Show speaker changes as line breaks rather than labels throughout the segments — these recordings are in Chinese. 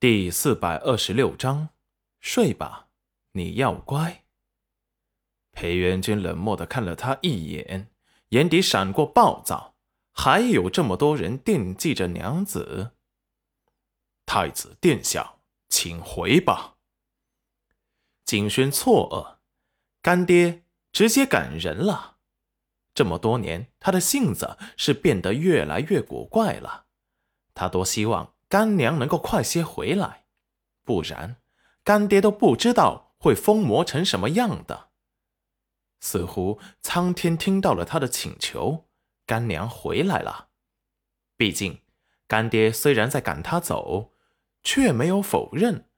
第四百二十六章，睡吧，你要乖。裴元君冷漠的看了他一眼，眼底闪过暴躁。还有这么多人惦记着娘子。太子殿下，请回吧。景轩错愕，干爹直接赶人了。这么多年，他的性子是变得越来越古怪了。他多希望。干娘能够快些回来，不然干爹都不知道会疯魔成什么样的。似乎苍天听到了他的请求，干娘回来了。毕竟干爹虽然在赶他走，却没有否认，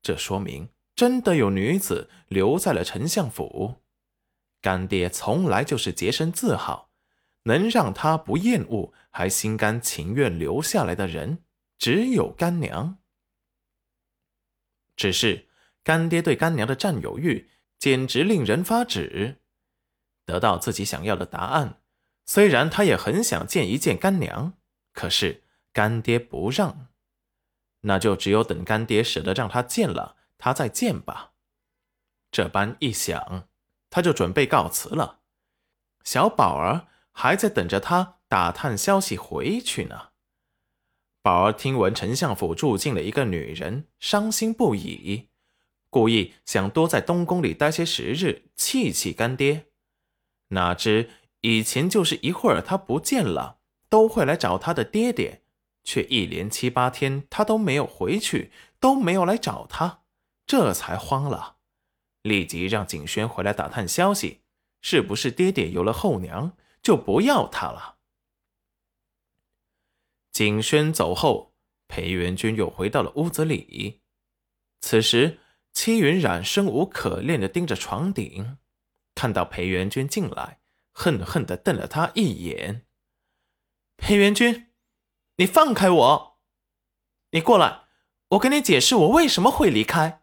这说明真的有女子留在了丞相府。干爹从来就是洁身自好，能让他不厌恶还心甘情愿留下来的人。只有干娘，只是干爹对干娘的占有欲简直令人发指。得到自己想要的答案，虽然他也很想见一见干娘，可是干爹不让，那就只有等干爹舍得让他见了，他再见吧。这般一想，他就准备告辞了。小宝儿还在等着他打探消息回去呢。宝儿听闻丞相府住进了一个女人，伤心不已，故意想多在东宫里待些时日，气气干爹。哪知以前就是一会儿他不见了，都会来找他的爹爹，却一连七八天他都没有回去，都没有来找他，这才慌了，立即让景轩回来打探消息，是不是爹爹有了后娘，就不要他了。景轩走后，裴元君又回到了屋子里。此时，戚云染生无可恋的盯着床顶，看到裴元君进来，恨恨的瞪了他一眼。裴元君，你放开我！你过来，我跟你解释我为什么会离开。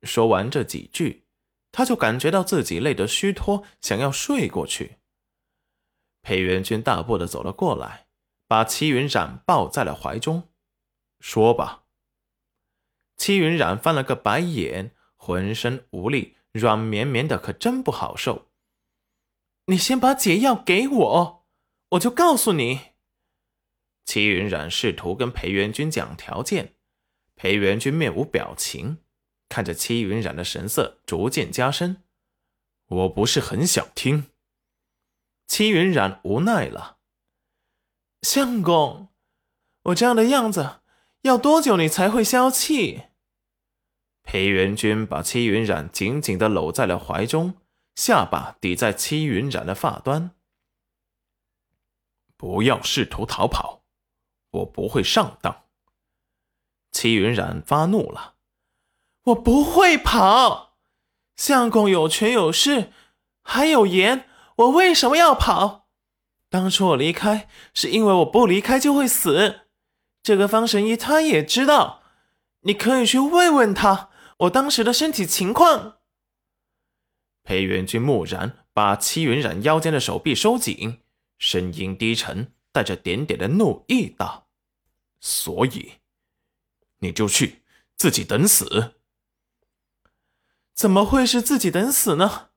说完这几句，他就感觉到自己累得虚脱，想要睡过去。裴元君大步的走了过来。把齐云染抱在了怀中，说吧。齐云染翻了个白眼，浑身无力，软绵绵的，可真不好受。你先把解药给我，我就告诉你。齐云染试图跟裴元君讲条件，裴元君面无表情，看着齐云染的神色逐渐加深。我不是很想听。齐云染无奈了。相公，我这样的样子要多久你才会消气？裴元君把戚云染紧紧的搂在了怀中，下巴抵在戚云染的发端。不要试图逃跑，我不会上当。戚云染发怒了，我不会跑。相公有权有势，还有颜，我为什么要跑？当初我离开，是因为我不离开就会死。这个方神医他也知道，你可以去问问他我当时的身体情况。裴元君木然把戚云染腰间的手臂收紧，声音低沉，带着点点的怒意道：“所以，你就去自己等死？怎么会是自己等死呢？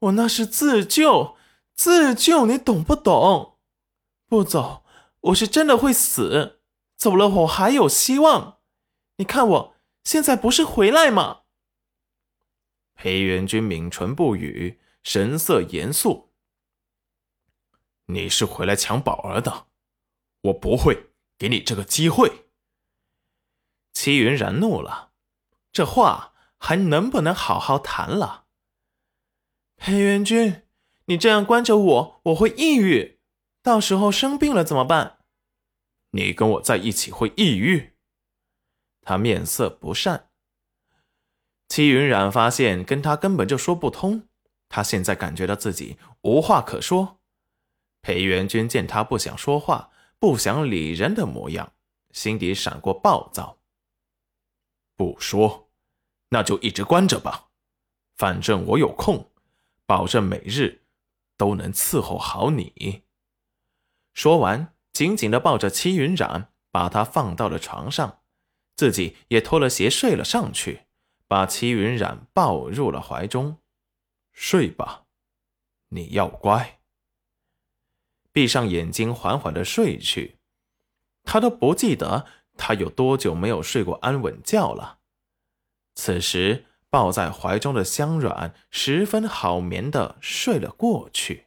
我那是自救。”自救，你懂不懂？不走，我是真的会死。走了，我还有希望。你看我现在不是回来吗？裴元君抿唇不语，神色严肃。你是回来抢宝儿的，我不会给你这个机会。齐云然怒了，这话还能不能好好谈了？裴元君。你这样关着我，我会抑郁，到时候生病了怎么办？你跟我在一起会抑郁？他面色不善。戚云染发现跟他根本就说不通，他现在感觉到自己无话可说。裴元君见他不想说话，不想理人的模样，心底闪过暴躁。不说，那就一直关着吧，反正我有空，保证每日。都能伺候好你。说完，紧紧的抱着戚云染，把他放到了床上，自己也脱了鞋睡了上去，把齐云冉抱入了怀中。睡吧，你要乖。闭上眼睛，缓缓的睡去。他都不记得他有多久没有睡过安稳觉了。此时抱在怀中的香软十分好眠的睡了过去。